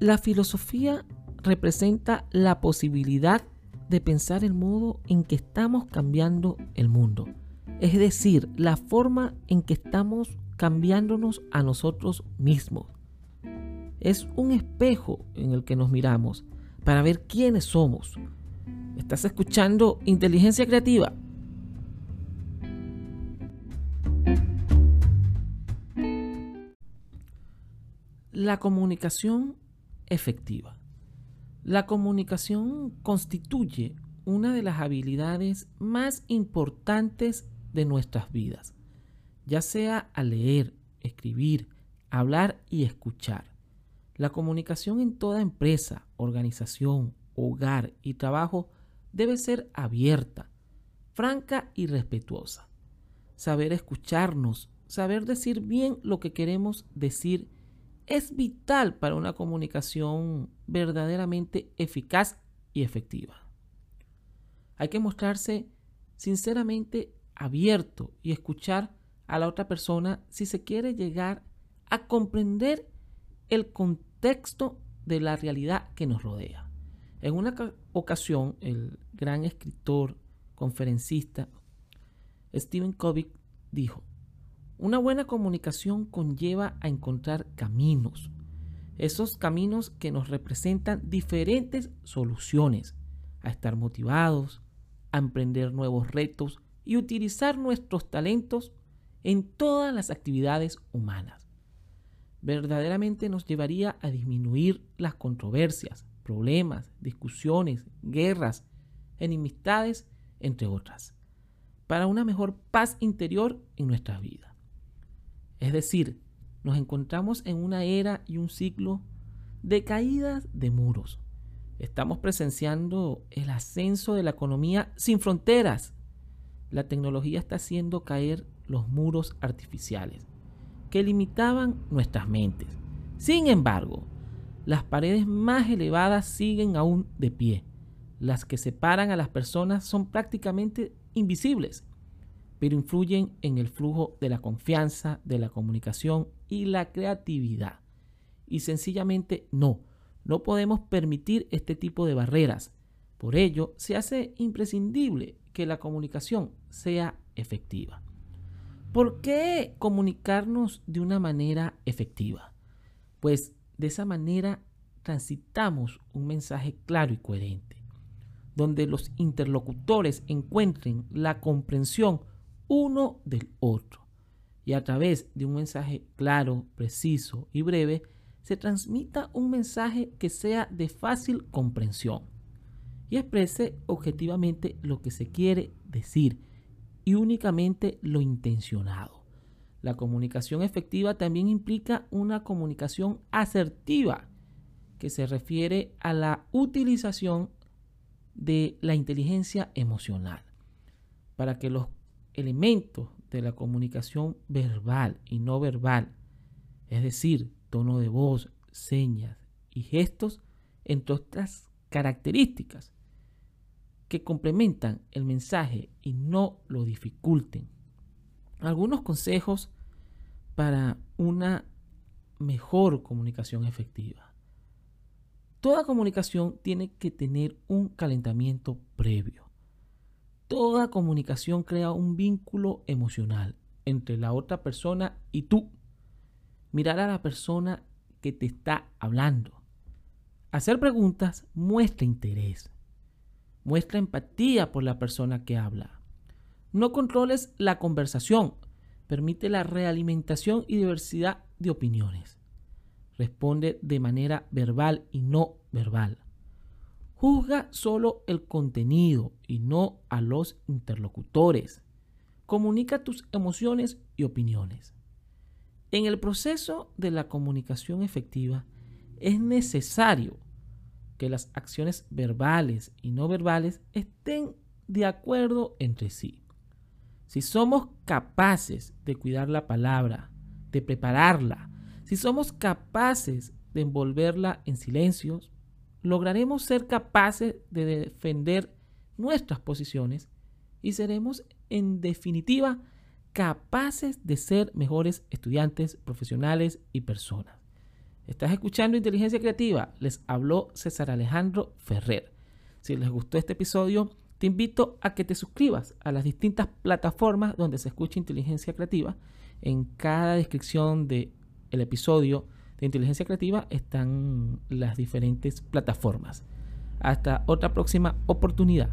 La filosofía representa la posibilidad de pensar el modo en que estamos cambiando el mundo. Es decir, la forma en que estamos cambiándonos a nosotros mismos. Es un espejo en el que nos miramos para ver quiénes somos. ¿Estás escuchando inteligencia creativa? La comunicación efectiva. La comunicación constituye una de las habilidades más importantes de nuestras vidas, ya sea al leer, escribir, hablar y escuchar. La comunicación en toda empresa, organización, hogar y trabajo debe ser abierta, franca y respetuosa. Saber escucharnos, saber decir bien lo que queremos decir es vital para una comunicación verdaderamente eficaz y efectiva. Hay que mostrarse sinceramente abierto y escuchar a la otra persona si se quiere llegar a comprender el contexto de la realidad que nos rodea. En una ocasión, el gran escritor, conferencista, Stephen Covey dijo, una buena comunicación conlleva a encontrar caminos, esos caminos que nos representan diferentes soluciones, a estar motivados, a emprender nuevos retos y utilizar nuestros talentos en todas las actividades humanas. Verdaderamente nos llevaría a disminuir las controversias, problemas, discusiones, guerras, enemistades, entre otras, para una mejor paz interior en nuestras vidas. Es decir, nos encontramos en una era y un ciclo de caídas de muros. Estamos presenciando el ascenso de la economía sin fronteras. La tecnología está haciendo caer los muros artificiales que limitaban nuestras mentes. Sin embargo, las paredes más elevadas siguen aún de pie. Las que separan a las personas son prácticamente invisibles pero influyen en el flujo de la confianza, de la comunicación y la creatividad. Y sencillamente no, no podemos permitir este tipo de barreras. Por ello, se hace imprescindible que la comunicación sea efectiva. ¿Por qué comunicarnos de una manera efectiva? Pues de esa manera transitamos un mensaje claro y coherente, donde los interlocutores encuentren la comprensión uno del otro. Y a través de un mensaje claro, preciso y breve, se transmita un mensaje que sea de fácil comprensión y exprese objetivamente lo que se quiere decir y únicamente lo intencionado. La comunicación efectiva también implica una comunicación asertiva que se refiere a la utilización de la inteligencia emocional para que los elementos de la comunicación verbal y no verbal, es decir, tono de voz, señas y gestos, entre otras características que complementan el mensaje y no lo dificulten. Algunos consejos para una mejor comunicación efectiva. Toda comunicación tiene que tener un calentamiento previo. Toda comunicación crea un vínculo emocional entre la otra persona y tú. Mirar a la persona que te está hablando. Hacer preguntas muestra interés. Muestra empatía por la persona que habla. No controles la conversación. Permite la realimentación y diversidad de opiniones. Responde de manera verbal y no verbal. Juzga solo el contenido y no a los interlocutores. Comunica tus emociones y opiniones. En el proceso de la comunicación efectiva es necesario que las acciones verbales y no verbales estén de acuerdo entre sí. Si somos capaces de cuidar la palabra, de prepararla, si somos capaces de envolverla en silencios, lograremos ser capaces de defender nuestras posiciones y seremos en definitiva capaces de ser mejores estudiantes, profesionales y personas. Estás escuchando Inteligencia Creativa. Les habló César Alejandro Ferrer. Si les gustó este episodio, te invito a que te suscribas a las distintas plataformas donde se escucha Inteligencia Creativa. En cada descripción del el episodio de Inteligencia Creativa están las diferentes plataformas. Hasta otra próxima oportunidad.